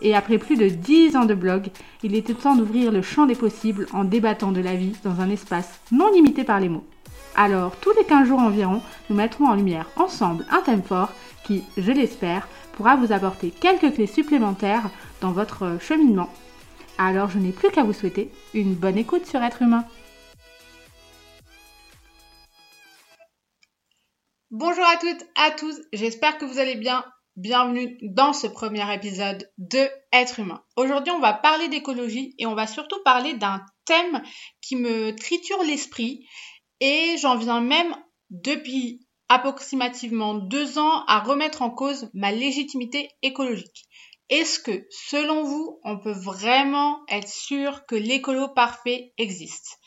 Et après plus de 10 ans de blog, il était temps d'ouvrir le champ des possibles en débattant de la vie dans un espace non limité par les mots. Alors, tous les 15 jours environ, nous mettrons en lumière ensemble un thème fort qui, je l'espère, pourra vous apporter quelques clés supplémentaires dans votre cheminement. Alors, je n'ai plus qu'à vous souhaiter une bonne écoute sur être humain. Bonjour à toutes, à tous, j'espère que vous allez bien. Bienvenue dans ce premier épisode de Être humain. Aujourd'hui, on va parler d'écologie et on va surtout parler d'un thème qui me triture l'esprit et j'en viens même depuis approximativement deux ans à remettre en cause ma légitimité écologique. Est-ce que, selon vous, on peut vraiment être sûr que l'écolo parfait existe?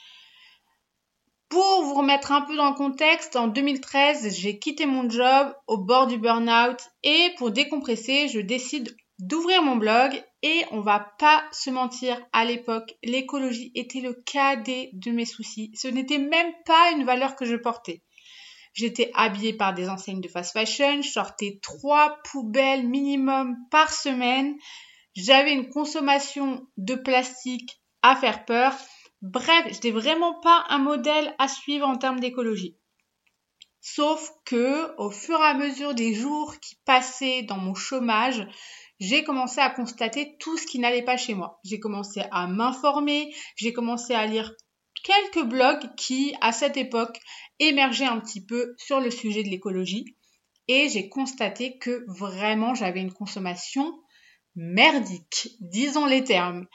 Pour vous remettre un peu dans le contexte, en 2013, j'ai quitté mon job au bord du burn-out et pour décompresser, je décide d'ouvrir mon blog et on va pas se mentir, à l'époque, l'écologie était le cadet de mes soucis. Ce n'était même pas une valeur que je portais. J'étais habillée par des enseignes de fast fashion, je sortais trois poubelles minimum par semaine, j'avais une consommation de plastique à faire peur Bref, j'étais vraiment pas un modèle à suivre en termes d'écologie. Sauf que, au fur et à mesure des jours qui passaient dans mon chômage, j'ai commencé à constater tout ce qui n'allait pas chez moi. J'ai commencé à m'informer, j'ai commencé à lire quelques blogs qui, à cette époque, émergeaient un petit peu sur le sujet de l'écologie. Et j'ai constaté que vraiment j'avais une consommation merdique, disons les termes.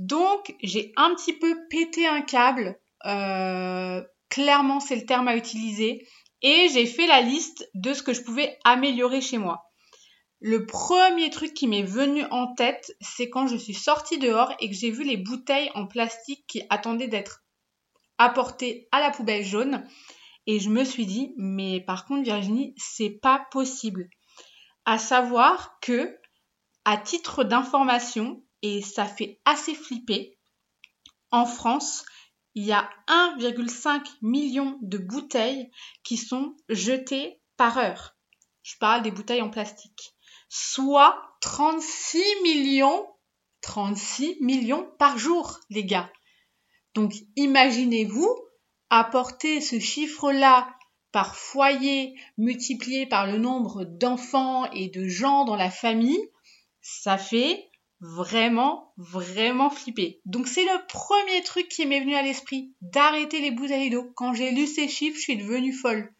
Donc, j'ai un petit peu pété un câble. Euh, clairement, c'est le terme à utiliser. Et j'ai fait la liste de ce que je pouvais améliorer chez moi. Le premier truc qui m'est venu en tête, c'est quand je suis sortie dehors et que j'ai vu les bouteilles en plastique qui attendaient d'être apportées à la poubelle jaune. Et je me suis dit, mais par contre, Virginie, c'est pas possible. À savoir que, à titre d'information, et ça fait assez flipper. En France, il y a 1,5 million de bouteilles qui sont jetées par heure. Je parle des bouteilles en plastique. Soit 36 millions, 36 millions par jour, les gars. Donc imaginez-vous apporter ce chiffre-là par foyer multiplié par le nombre d'enfants et de gens dans la famille, ça fait vraiment, vraiment flippé. Donc c'est le premier truc qui m'est venu à l'esprit, d'arrêter les bouteilles d'eau. Quand j'ai lu ces chiffres, je suis devenue folle.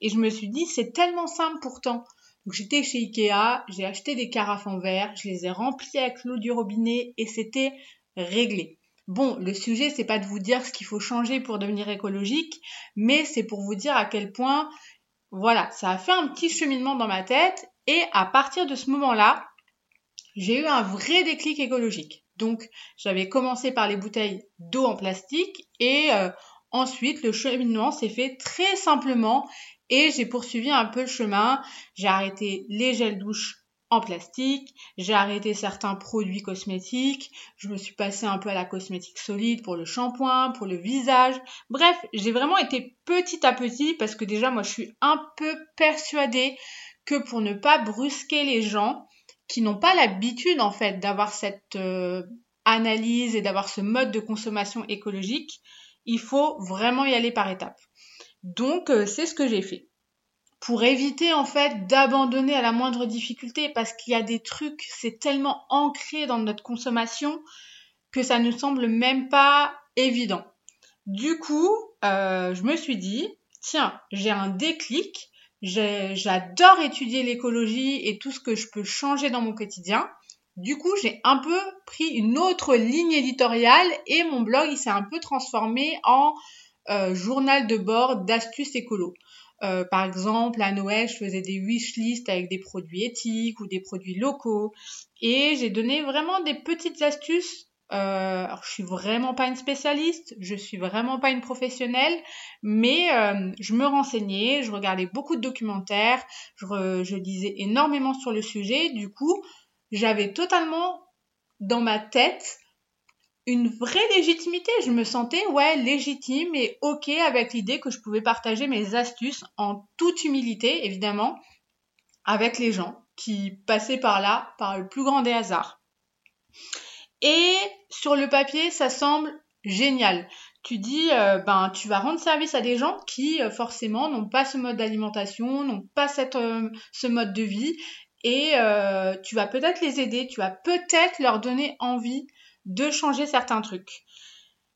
Et je me suis dit, c'est tellement simple pourtant. Donc j'étais chez Ikea, j'ai acheté des carafes en verre, je les ai remplies avec l'eau du robinet et c'était réglé. Bon, le sujet, c'est pas de vous dire ce qu'il faut changer pour devenir écologique, mais c'est pour vous dire à quel point, voilà, ça a fait un petit cheminement dans ma tête et à partir de ce moment-là, j'ai eu un vrai déclic écologique. Donc j'avais commencé par les bouteilles d'eau en plastique et euh, ensuite le cheminement s'est fait très simplement et j'ai poursuivi un peu le chemin. J'ai arrêté les gels douche en plastique, j'ai arrêté certains produits cosmétiques, je me suis passée un peu à la cosmétique solide pour le shampoing, pour le visage. Bref, j'ai vraiment été petit à petit parce que déjà moi je suis un peu persuadée que pour ne pas brusquer les gens, qui n'ont pas l'habitude en fait d'avoir cette euh, analyse et d'avoir ce mode de consommation écologique, il faut vraiment y aller par étapes. Donc euh, c'est ce que j'ai fait. Pour éviter en fait d'abandonner à la moindre difficulté parce qu'il y a des trucs, c'est tellement ancré dans notre consommation que ça ne semble même pas évident. Du coup, euh, je me suis dit, tiens, j'ai un déclic, J'adore étudier l'écologie et tout ce que je peux changer dans mon quotidien. Du coup, j'ai un peu pris une autre ligne éditoriale et mon blog, il s'est un peu transformé en euh, journal de bord d'astuces écolo. Euh, par exemple, à Noël, je faisais des wish lists avec des produits éthiques ou des produits locaux. Et j'ai donné vraiment des petites astuces. Euh, alors, je suis vraiment pas une spécialiste, je suis vraiment pas une professionnelle, mais euh, je me renseignais, je regardais beaucoup de documentaires, je, lisais énormément sur le sujet. Du coup, j'avais totalement dans ma tête une vraie légitimité. Je me sentais, ouais, légitime et ok avec l'idée que je pouvais partager mes astuces en toute humilité, évidemment, avec les gens qui passaient par là par le plus grand des hasards. Et sur le papier, ça semble génial. Tu dis, euh, ben, tu vas rendre service à des gens qui, euh, forcément, n'ont pas ce mode d'alimentation, n'ont pas cette, euh, ce mode de vie, et tu vas peut-être les aider, tu vas peut-être leur donner envie de changer certains trucs.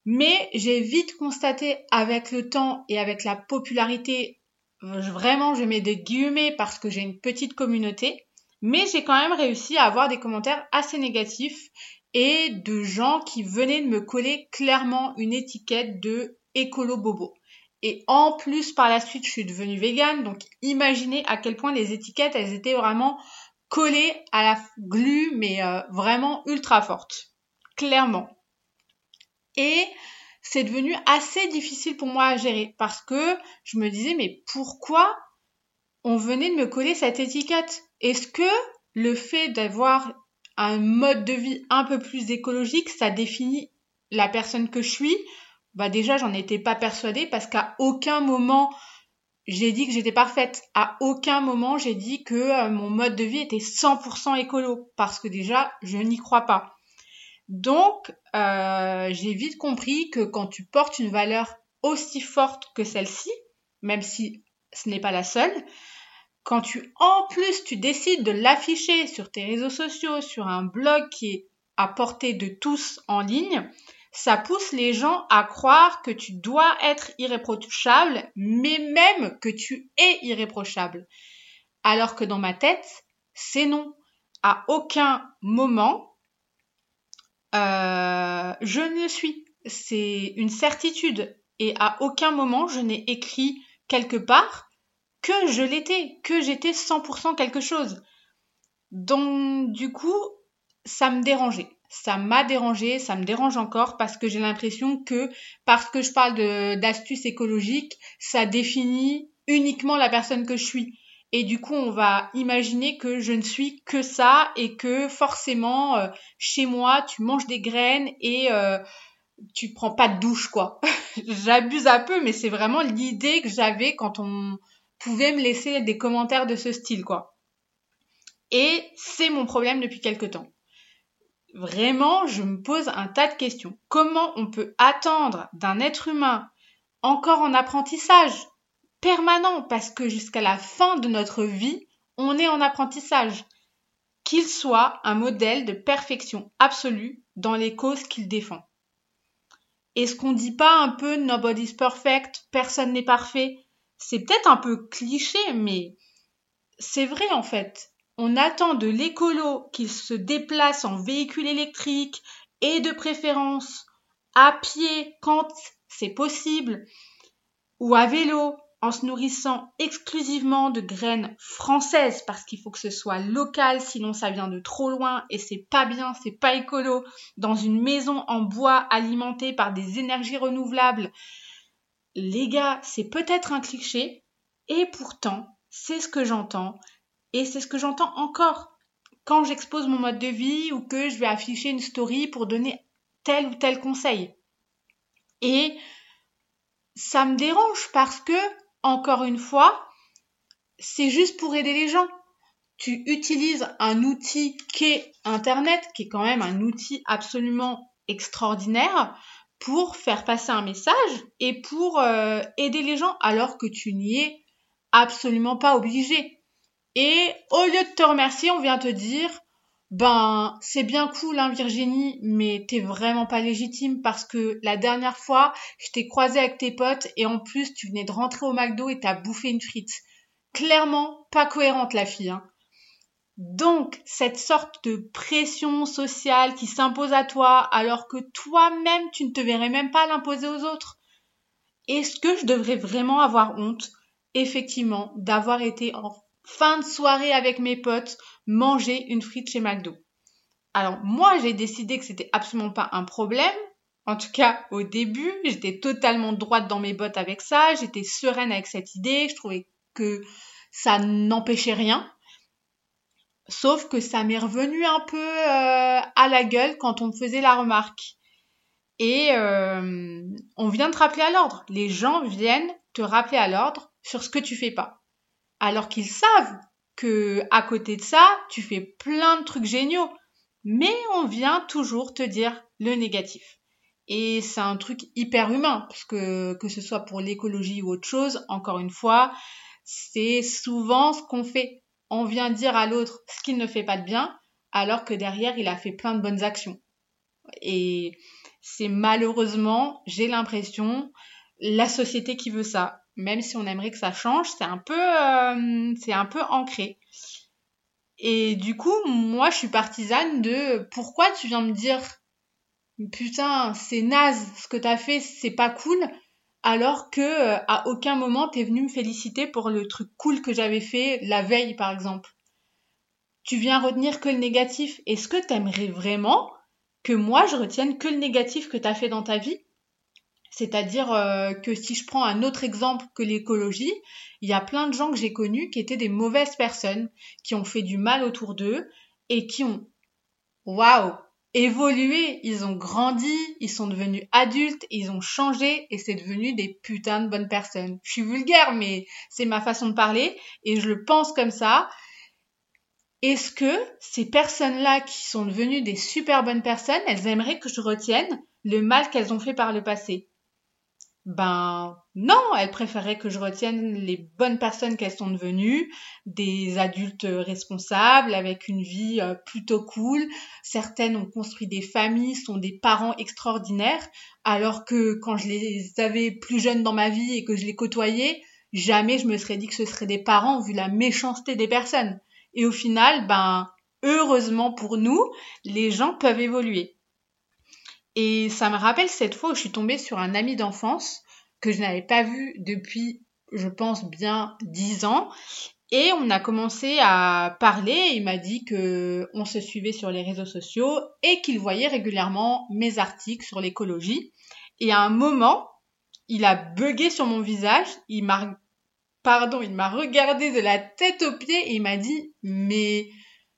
Mais j'ai vite constaté avec le temps et avec la popularité, vraiment je mets des guillemets parce que j'ai une petite communauté, mais j'ai quand même réussi à avoir des commentaires assez négatifs et de gens qui venaient de me coller clairement une étiquette de écolo bobo. Et en plus, par la suite, je suis devenue végane, donc imaginez à quel point les étiquettes, elles étaient vraiment collées à la glu, mais euh, vraiment ultra fortes clairement. Et c'est devenu assez difficile pour moi à gérer parce que je me disais mais pourquoi on venait de me coller cette étiquette? Est-ce que le fait d'avoir un mode de vie un peu plus écologique, ça définit la personne que je suis Bah déjà, j'en étais pas persuadée parce qu'à aucun moment j'ai dit que j'étais parfaite. À aucun moment j'ai dit que euh, mon mode de vie était 100% écolo parce que déjà, je n'y crois pas. Donc, euh, j'ai vite compris que quand tu portes une valeur aussi forte que celle-ci, même si ce n'est pas la seule, quand tu en plus tu décides de l'afficher sur tes réseaux sociaux, sur un blog qui est à portée de tous en ligne, ça pousse les gens à croire que tu dois être irréprochable, mais même que tu es irréprochable. Alors que dans ma tête, c'est non. À aucun moment, euh, je ne le suis. C'est une certitude. Et à aucun moment je n'ai écrit quelque part que je l'étais, que j'étais 100% quelque chose. Donc du coup, ça me dérangeait. Ça m'a dérangé, ça me dérange encore parce que j'ai l'impression que parce que je parle d'astuces écologiques, ça définit uniquement la personne que je suis. Et du coup, on va imaginer que je ne suis que ça et que forcément, euh, chez moi, tu manges des graines et euh, tu prends pas de douche, quoi. J'abuse un peu, mais c'est vraiment l'idée que j'avais quand on pouvait me laisser des commentaires de ce style, quoi. Et c'est mon problème depuis quelque temps. Vraiment, je me pose un tas de questions. Comment on peut attendre d'un être humain encore en apprentissage, permanent? Parce que jusqu'à la fin de notre vie, on est en apprentissage. Qu'il soit un modèle de perfection absolue dans les causes qu'il défend. Est-ce qu'on dit pas un peu nobody's perfect, personne n'est parfait C'est peut-être un peu cliché, mais c'est vrai en fait. On attend de l'écolo qu'il se déplace en véhicule électrique et de préférence à pied quand c'est possible ou à vélo en se nourrissant exclusivement de graines françaises parce qu'il faut que ce soit local, sinon ça vient de trop loin et c'est pas bien, c'est pas écolo, dans une maison en bois alimentée par des énergies renouvelables. Les gars, c'est peut-être un cliché et pourtant, c'est ce que j'entends et c'est ce que j'entends encore quand j'expose mon mode de vie ou que je vais afficher une story pour donner tel ou tel conseil. Et ça me dérange parce que encore une fois, c'est juste pour aider les gens. Tu utilises un outil qu'est Internet, qui est quand même un outil absolument extraordinaire, pour faire passer un message et pour euh, aider les gens, alors que tu n'y es absolument pas obligé. Et au lieu de te remercier, on vient te dire, ben c'est bien cool hein Virginie, mais t'es vraiment pas légitime parce que la dernière fois, je t'ai croisé avec tes potes et en plus tu venais de rentrer au McDo et t'as bouffé une frite. Clairement pas cohérente la fille. Hein. Donc cette sorte de pression sociale qui s'impose à toi alors que toi-même tu ne te verrais même pas l'imposer aux autres. Est-ce que je devrais vraiment avoir honte effectivement d'avoir été en fin de soirée avec mes potes manger une frite chez McDo? Alors moi j'ai décidé que c'était absolument pas un problème. En tout cas au début, j'étais totalement droite dans mes bottes avec ça, j'étais sereine avec cette idée, je trouvais que ça n'empêchait rien. Sauf que ça m'est revenu un peu euh, à la gueule quand on me faisait la remarque. Et euh, on vient te rappeler à l'ordre. Les gens viennent te rappeler à l'ordre sur ce que tu fais pas. Alors qu'ils savent que à côté de ça, tu fais plein de trucs géniaux. Mais on vient toujours te dire le négatif. Et c'est un truc hyper humain, parce que que ce soit pour l'écologie ou autre chose, encore une fois, c'est souvent ce qu'on fait. On vient dire à l'autre ce qu'il ne fait pas de bien, alors que derrière, il a fait plein de bonnes actions. Et c'est malheureusement, j'ai l'impression, la société qui veut ça. Même si on aimerait que ça change, c'est un peu, euh, c'est un peu ancré. Et du coup, moi, je suis partisane de pourquoi tu viens me dire? Putain, c'est naze ce que t'as fait, c'est pas cool, alors que euh, à aucun moment t'es venu me féliciter pour le truc cool que j'avais fait la veille, par exemple. Tu viens retenir que le négatif. Est-ce que t'aimerais vraiment que moi je retienne que le négatif que tu as fait dans ta vie? C'est-à-dire euh, que si je prends un autre exemple que l'écologie, il y a plein de gens que j'ai connus qui étaient des mauvaises personnes, qui ont fait du mal autour d'eux et qui ont, waouh, évolué, ils ont grandi, ils sont devenus adultes, ils ont changé et c'est devenu des putains de bonnes personnes. Je suis vulgaire, mais c'est ma façon de parler et je le pense comme ça. Est-ce que ces personnes-là qui sont devenues des super bonnes personnes, elles aimeraient que je retienne le mal qu'elles ont fait par le passé? Ben non, elles préféraient que je retienne les bonnes personnes qu'elles sont devenues, des adultes responsables avec une vie euh, plutôt cool. Certaines ont construit des familles, sont des parents extraordinaires, alors que quand je les avais plus jeunes dans ma vie et que je les côtoyais, jamais je me serais dit que ce seraient des parents vu la méchanceté des personnes. Et au final, ben, heureusement pour nous, les gens peuvent évoluer. Et ça me rappelle cette fois où je suis tombée sur un ami d'enfance que je n'avais pas vu depuis, je pense, bien dix ans. Et on a commencé à parler. Il m'a dit que on se suivait sur les réseaux sociaux et qu'il voyait régulièrement mes articles sur l'écologie. Et à un moment, il a bugué sur mon visage. Il m'a pardon, il m'a regardé de la tête aux pieds et il m'a dit mais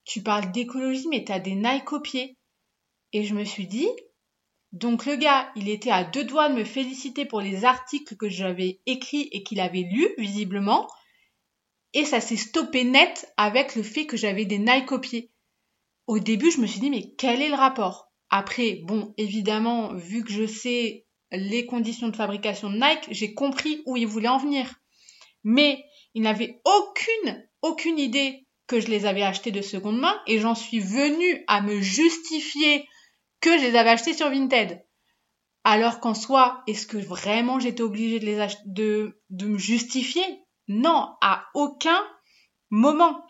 tu parles d'écologie mais t'as des Nike aux pieds. Et je me suis dit donc le gars, il était à deux doigts de me féliciter pour les articles que j'avais écrits et qu'il avait lus visiblement. Et ça s'est stoppé net avec le fait que j'avais des Nike aux pieds. Au début, je me suis dit mais quel est le rapport? Après, bon, évidemment, vu que je sais les conditions de fabrication de Nike, j'ai compris où il voulait en venir. Mais il n'avait aucune, aucune idée que je les avais achetés de seconde main et j'en suis venue à me justifier que je les avais achetés sur Vinted. Alors qu'en soi, est-ce que vraiment j'étais obligée de me justifier? Non, à aucun moment.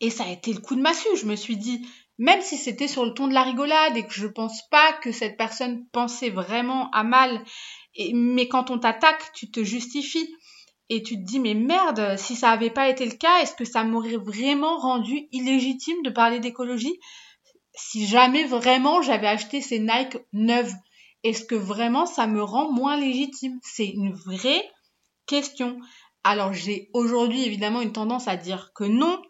Et ça a été le coup de massue. Je me suis dit, même si c'était sur le ton de la rigolade et que je pense pas que cette personne pensait vraiment à mal, mais quand on t'attaque, tu te justifies et tu te dis mais merde, si ça n'avait pas été le cas, est-ce que ça m'aurait vraiment rendu illégitime de parler d'écologie? Si jamais vraiment j'avais acheté ces Nike neuves, est-ce que vraiment ça me rend moins légitime? C'est une vraie question. Alors j'ai aujourd'hui évidemment une tendance à dire que non,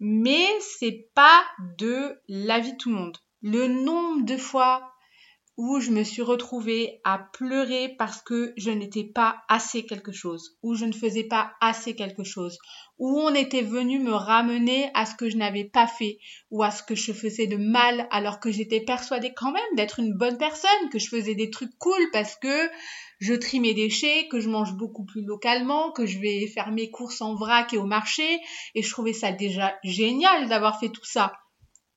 mais c'est pas de l'avis tout le monde. Le nombre de fois où je me suis retrouvée à pleurer parce que je n'étais pas assez quelque chose, où je ne faisais pas assez quelque chose, où on était venu me ramener à ce que je n'avais pas fait, ou à ce que je faisais de mal alors que j'étais persuadée quand même d'être une bonne personne, que je faisais des trucs cool parce que je trie mes déchets, que je mange beaucoup plus localement, que je vais faire mes courses en vrac et au marché, et je trouvais ça déjà génial d'avoir fait tout ça.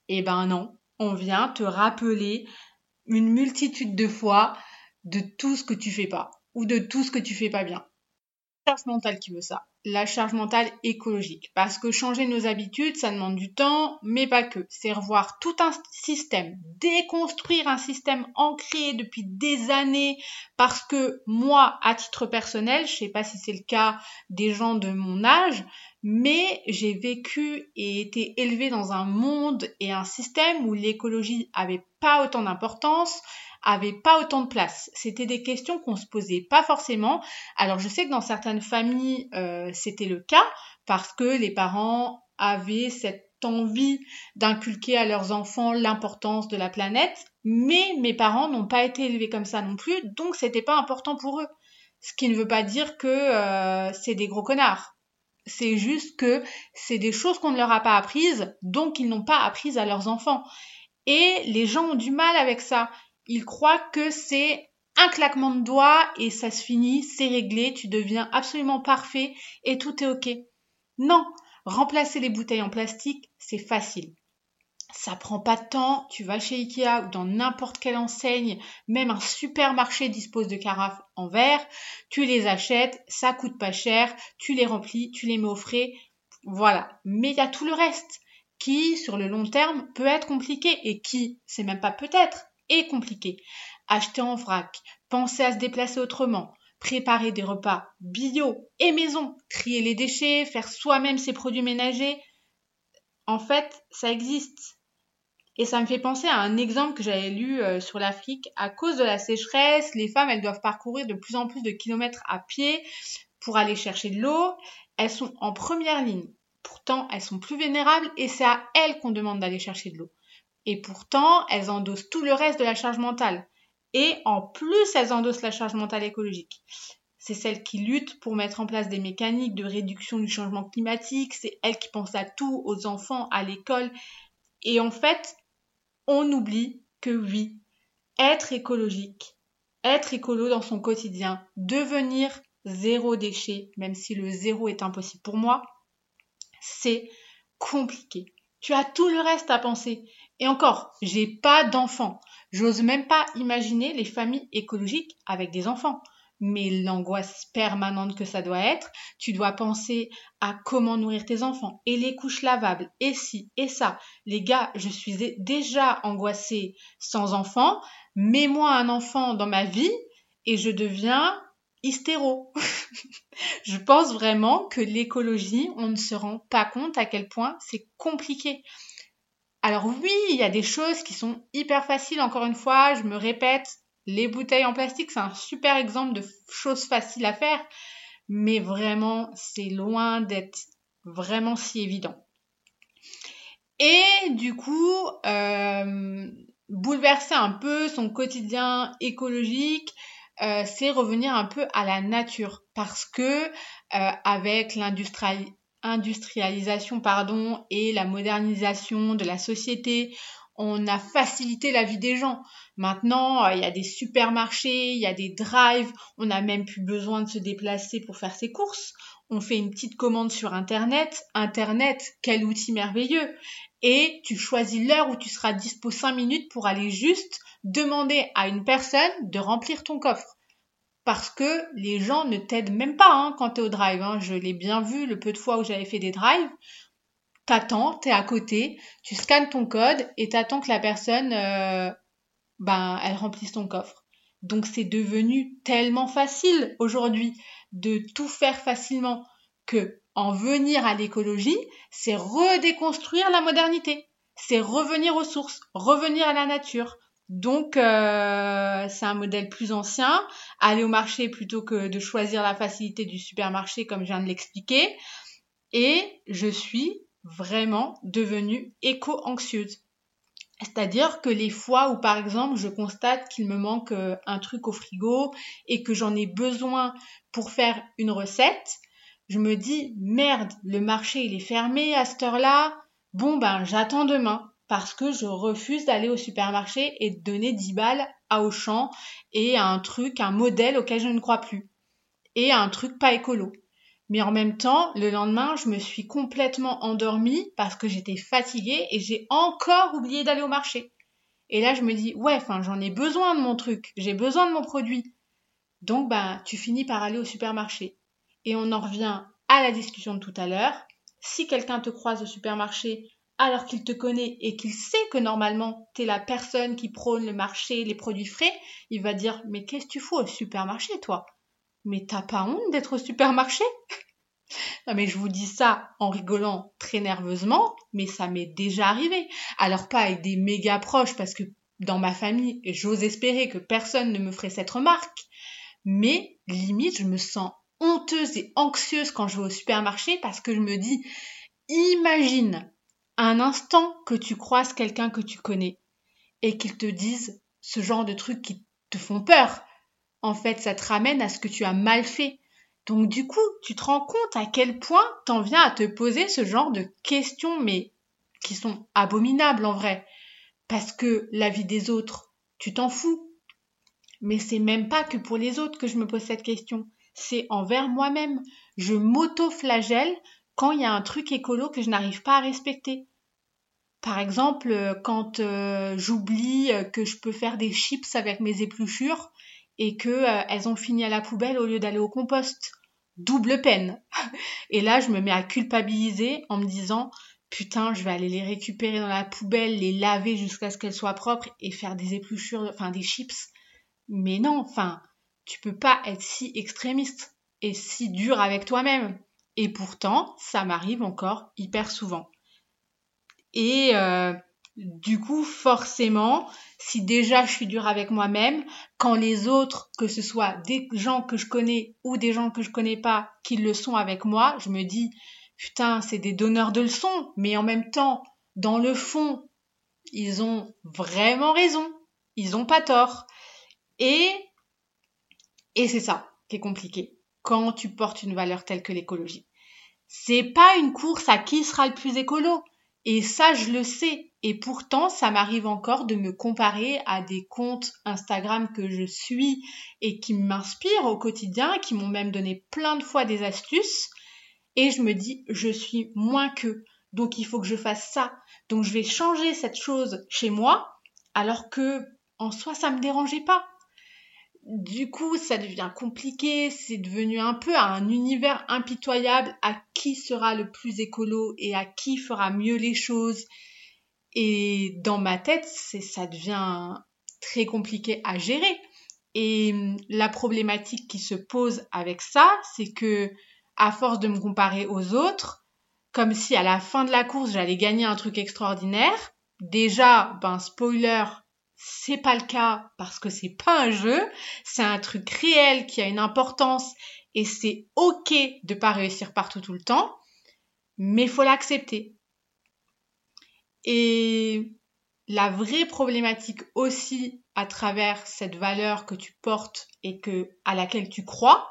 Eh ben non, on vient te rappeler une multitude de fois de tout ce que tu fais pas ou de tout ce que tu fais pas bien. charge mentale qui veut ça. La charge mentale écologique. Parce que changer nos habitudes, ça demande du temps, mais pas que. C'est revoir tout un système, déconstruire un système ancré depuis des années. Parce que moi, à titre personnel, je sais pas si c'est le cas des gens de mon âge, mais j'ai vécu et été élevée dans un monde et un système où l'écologie avait pas autant d'importance, avait pas autant de place. C'était des questions qu'on se posait pas forcément. Alors je sais que dans certaines familles euh, c'était le cas parce que les parents avaient cette envie d'inculquer à leurs enfants l'importance de la planète, mais mes parents n'ont pas été élevés comme ça non plus, donc c'était pas important pour eux. Ce qui ne veut pas dire que euh, c'est des gros connards. C'est juste que c'est des choses qu'on ne leur a pas apprises, donc ils n'ont pas apprises à leurs enfants. Et les gens ont du mal avec ça. Ils croient que c'est un claquement de doigts et ça se finit, c'est réglé, tu deviens absolument parfait et tout est ok. Non, remplacer les bouteilles en plastique, c'est facile. Ça prend pas de temps, tu vas chez Ikea ou dans n'importe quelle enseigne, même un supermarché dispose de carafes en verre, tu les achètes, ça coûte pas cher, tu les remplis, tu les mets au frais, voilà. Mais il y a tout le reste qui, sur le long terme, peut être compliqué et qui, c'est même pas peut-être, est compliqué. Acheter en vrac, penser à se déplacer autrement, préparer des repas bio et maison, trier les déchets, faire soi-même ses produits ménagers. En fait, ça existe. Et ça me fait penser à un exemple que j'avais lu euh, sur l'Afrique. À cause de la sécheresse, les femmes, elles doivent parcourir de plus en plus de kilomètres à pied pour aller chercher de l'eau. Elles sont en première ligne. Pourtant, elles sont plus vénérables et c'est à elles qu'on demande d'aller chercher de l'eau. Et pourtant, elles endossent tout le reste de la charge mentale. Et en plus, elles endossent la charge mentale écologique. C'est celles qui luttent pour mettre en place des mécaniques de réduction du changement climatique. C'est elles qui pensent à tout, aux enfants, à l'école. Et en fait, on oublie que oui, être écologique, être écolo dans son quotidien, devenir zéro déchet, même si le zéro est impossible pour moi, c'est compliqué. Tu as tout le reste à penser. Et encore, j'ai pas d'enfants. J'ose même pas imaginer les familles écologiques avec des enfants. Mais l'angoisse permanente que ça doit être, tu dois penser à comment nourrir tes enfants et les couches lavables et ci et ça. Les gars, je suis déjà angoissée sans enfant. Mets-moi un enfant dans ma vie et je deviens hystéro. je pense vraiment que l'écologie, on ne se rend pas compte à quel point c'est compliqué. Alors oui, il y a des choses qui sont hyper faciles, encore une fois, je me répète, les bouteilles en plastique, c'est un super exemple de choses faciles à faire, mais vraiment, c'est loin d'être vraiment si évident. Et du coup, euh, bouleverser un peu son quotidien écologique, euh, c'est revenir un peu à la nature parce que euh, avec l'industrialisation pardon et la modernisation de la société, on a facilité la vie des gens. Maintenant, euh, il y a des supermarchés, il y a des drives, on n'a même plus besoin de se déplacer pour faire ses courses. On fait une petite commande sur Internet. Internet, quel outil merveilleux. Et tu choisis l'heure où tu seras dispo 5 minutes pour aller juste demander à une personne de remplir ton coffre. Parce que les gens ne t'aident même pas hein, quand tu es au drive. Hein. Je l'ai bien vu le peu de fois où j'avais fait des drives. T'attends, es à côté, tu scannes ton code et t'attends que la personne, euh, ben, elle remplisse ton coffre. Donc c'est devenu tellement facile aujourd'hui de tout faire facilement que en venir à l'écologie, c'est redéconstruire la modernité. C'est revenir aux sources, revenir à la nature, donc, euh, c'est un modèle plus ancien. Aller au marché plutôt que de choisir la facilité du supermarché, comme je viens de l'expliquer. Et je suis vraiment devenue éco-anxieuse. C'est-à-dire que les fois où, par exemple, je constate qu'il me manque euh, un truc au frigo et que j'en ai besoin pour faire une recette, je me dis, merde, le marché il est fermé à cette heure-là. Bon, ben, j'attends demain parce que je refuse d'aller au supermarché et de donner 10 balles à Auchan et à un truc, un modèle auquel je ne crois plus. Et à un truc pas écolo. Mais en même temps, le lendemain, je me suis complètement endormie parce que j'étais fatiguée et j'ai encore oublié d'aller au marché. Et là, je me dis, ouais, enfin, j'en ai besoin de mon truc, j'ai besoin de mon produit. Donc, bah, tu finis par aller au supermarché. Et on en revient à la discussion de tout à l'heure. Si quelqu'un te croise au supermarché alors qu'il te connaît et qu'il sait que normalement tu es la personne qui prône le marché, les produits frais, il va dire Mais qu'est-ce que tu fous au supermarché, toi? Mais t'as pas honte d'être au supermarché? Non mais je vous dis ça en rigolant très nerveusement, mais ça m'est déjà arrivé. Alors pas avec des méga proches parce que dans ma famille, j'ose espérer que personne ne me ferait cette remarque, mais limite je me sens honteuse et anxieuse quand je vais au supermarché parce que je me dis imagine un instant que tu croises quelqu'un que tu connais et qu'il te dise ce genre de trucs qui te font peur. En fait, ça te ramène à ce que tu as mal fait. Donc du coup, tu te rends compte à quel point t'en viens à te poser ce genre de questions, mais qui sont abominables en vrai. Parce que la vie des autres, tu t'en fous. Mais c'est même pas que pour les autres que je me pose cette question. C'est envers moi-même. Je m'auto-flagelle quand il y a un truc écolo que je n'arrive pas à respecter. Par exemple, quand euh, j'oublie que je peux faire des chips avec mes épluchures et que euh, elles ont fini à la poubelle au lieu d'aller au compost. Double peine. Et là, je me mets à culpabiliser en me disant putain, je vais aller les récupérer dans la poubelle, les laver jusqu'à ce qu'elles soient propres et faire des épluchures, enfin des chips. Mais non, enfin, tu peux pas être si extrémiste et si dur avec toi-même. Et pourtant, ça m'arrive encore hyper souvent. Et euh, du coup, forcément, si déjà je suis dure avec moi-même, quand les autres, que ce soit des gens que je connais ou des gens que je connais pas, qui le sont avec moi, je me dis, putain, c'est des donneurs de leçons, mais en même temps, dans le fond, ils ont vraiment raison. Ils ont pas tort. Et, et c'est ça qui est compliqué quand tu portes une valeur telle que l'écologie. C'est pas une course à qui sera le plus écolo. Et ça, je le sais. Et pourtant, ça m'arrive encore de me comparer à des comptes Instagram que je suis et qui m'inspirent au quotidien, qui m'ont même donné plein de fois des astuces. Et je me dis, je suis moins qu'eux. Donc il faut que je fasse ça. Donc je vais changer cette chose chez moi, alors que en soi, ça me dérangeait pas du coup, ça devient compliqué, c'est devenu un peu un univers impitoyable à qui sera le plus écolo et à qui fera mieux les choses. Et dans ma tête, ça devient très compliqué à gérer. Et hum, la problématique qui se pose avec ça, c'est que à force de me comparer aux autres, comme si à la fin de la course j'allais gagner un truc extraordinaire, déjà, ben spoiler, c'est pas le cas parce que c'est pas un jeu, c'est un truc réel qui a une importance et c'est ok de pas réussir partout tout le temps, mais faut l'accepter. Et la vraie problématique aussi à travers cette valeur que tu portes et que à laquelle tu crois,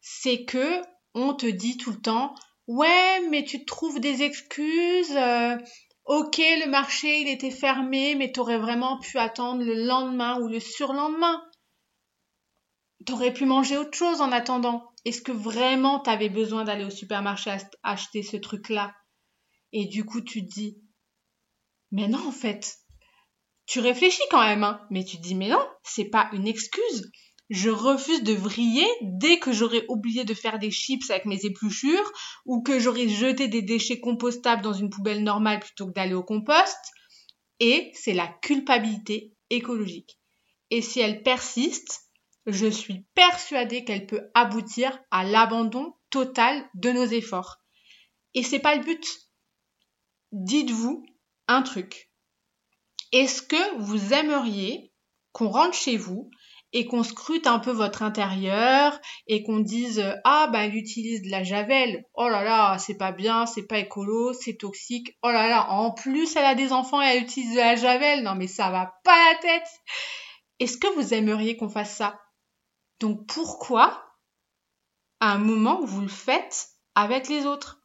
c'est que on te dit tout le temps ouais mais tu trouves des excuses euh, Ok, le marché, il était fermé, mais t'aurais vraiment pu attendre le lendemain ou le surlendemain. T'aurais pu manger autre chose en attendant. Est-ce que vraiment t'avais besoin d'aller au supermarché acheter ce truc-là? Et du coup, tu te dis, mais non, en fait, tu réfléchis quand même, hein, mais tu dis, mais non, c'est pas une excuse je refuse de vriller dès que j'aurai oublié de faire des chips avec mes épluchures ou que j'aurai jeté des déchets compostables dans une poubelle normale plutôt que d'aller au compost. Et c'est la culpabilité écologique. Et si elle persiste, je suis persuadée qu'elle peut aboutir à l'abandon total de nos efforts. Et c'est pas le but. Dites-vous un truc. Est-ce que vous aimeriez qu'on rentre chez vous et qu'on scrute un peu votre intérieur et qu'on dise ah bah elle utilise de la javel. Oh là là c'est pas bien c'est pas écolo c'est toxique. Oh là là en plus elle a des enfants et elle utilise de la javel non mais ça va pas la tête. Est-ce que vous aimeriez qu'on fasse ça? Donc pourquoi à un moment vous le faites avec les autres?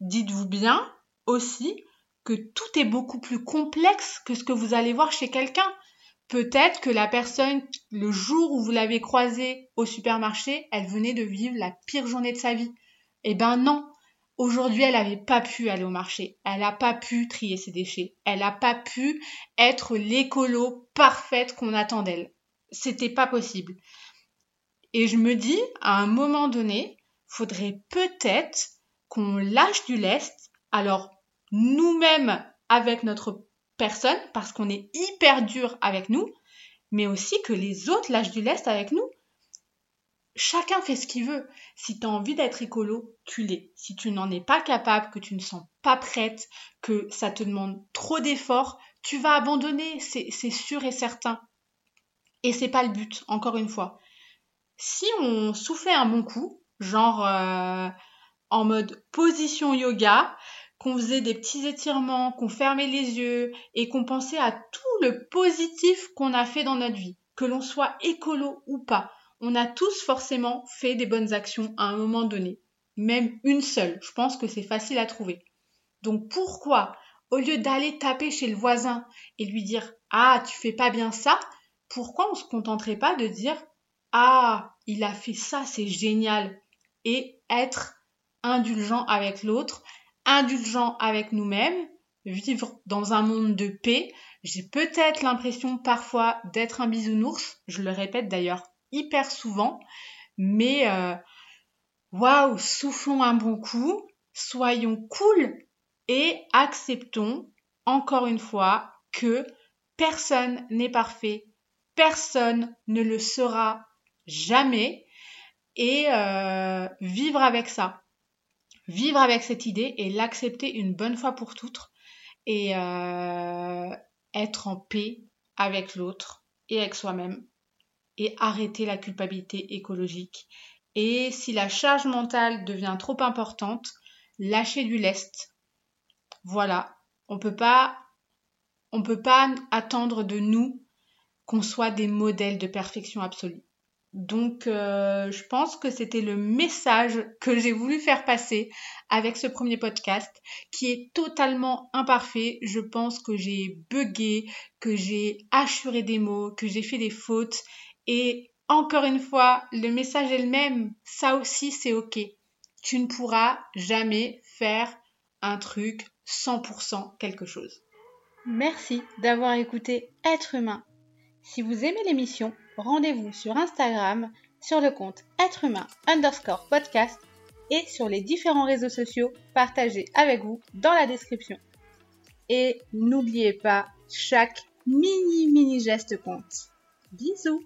Dites-vous bien aussi que tout est beaucoup plus complexe que ce que vous allez voir chez quelqu'un Peut-être que la personne, le jour où vous l'avez croisée au supermarché, elle venait de vivre la pire journée de sa vie. Eh ben non. Aujourd'hui, elle n'avait pas pu aller au marché. Elle n'a pas pu trier ses déchets. Elle n'a pas pu être l'écolo parfaite qu'on attend d'elle. C'était pas possible. Et je me dis, à un moment donné, faudrait peut-être qu'on lâche du lest. Alors, nous-mêmes avec notre personne, parce qu'on est hyper dur avec nous, mais aussi que les autres lâchent du lest avec nous. Chacun fait ce qu'il veut. Si tu as envie d'être écolo, tu l'es. Si tu n'en es pas capable, que tu ne sens pas prête, que ça te demande trop d'efforts, tu vas abandonner, c'est sûr et certain. Et c'est pas le but, encore une fois. Si on soufflait un bon coup, genre euh, en mode position yoga, qu'on faisait des petits étirements, qu'on fermait les yeux et qu'on pensait à tout le positif qu'on a fait dans notre vie, que l'on soit écolo ou pas. On a tous forcément fait des bonnes actions à un moment donné, même une seule. Je pense que c'est facile à trouver. Donc pourquoi, au lieu d'aller taper chez le voisin et lui dire Ah, tu fais pas bien ça, pourquoi on se contenterait pas de dire Ah, il a fait ça, c'est génial et être indulgent avec l'autre indulgent avec nous-mêmes, vivre dans un monde de paix. J'ai peut-être l'impression parfois d'être un bisounours, je le répète d'ailleurs hyper souvent, mais euh, waouh, soufflons un bon coup, soyons cool et acceptons encore une fois que personne n'est parfait, personne ne le sera jamais et euh, vivre avec ça vivre avec cette idée et l'accepter une bonne fois pour toutes et euh, être en paix avec l'autre et avec soi-même et arrêter la culpabilité écologique. Et si la charge mentale devient trop importante, lâcher du lest. Voilà, on peut pas on peut pas attendre de nous qu'on soit des modèles de perfection absolue. Donc, euh, je pense que c'était le message que j'ai voulu faire passer avec ce premier podcast qui est totalement imparfait. Je pense que j'ai bugué, que j'ai assuré des mots, que j'ai fait des fautes. Et encore une fois, le message est le même. Ça aussi, c'est OK. Tu ne pourras jamais faire un truc 100% quelque chose. Merci d'avoir écouté Être humain. Si vous aimez l'émission, rendez-vous sur Instagram sur le compte être humain underscore podcast et sur les différents réseaux sociaux partagés avec vous dans la description. Et n'oubliez pas, chaque mini mini geste compte. Bisous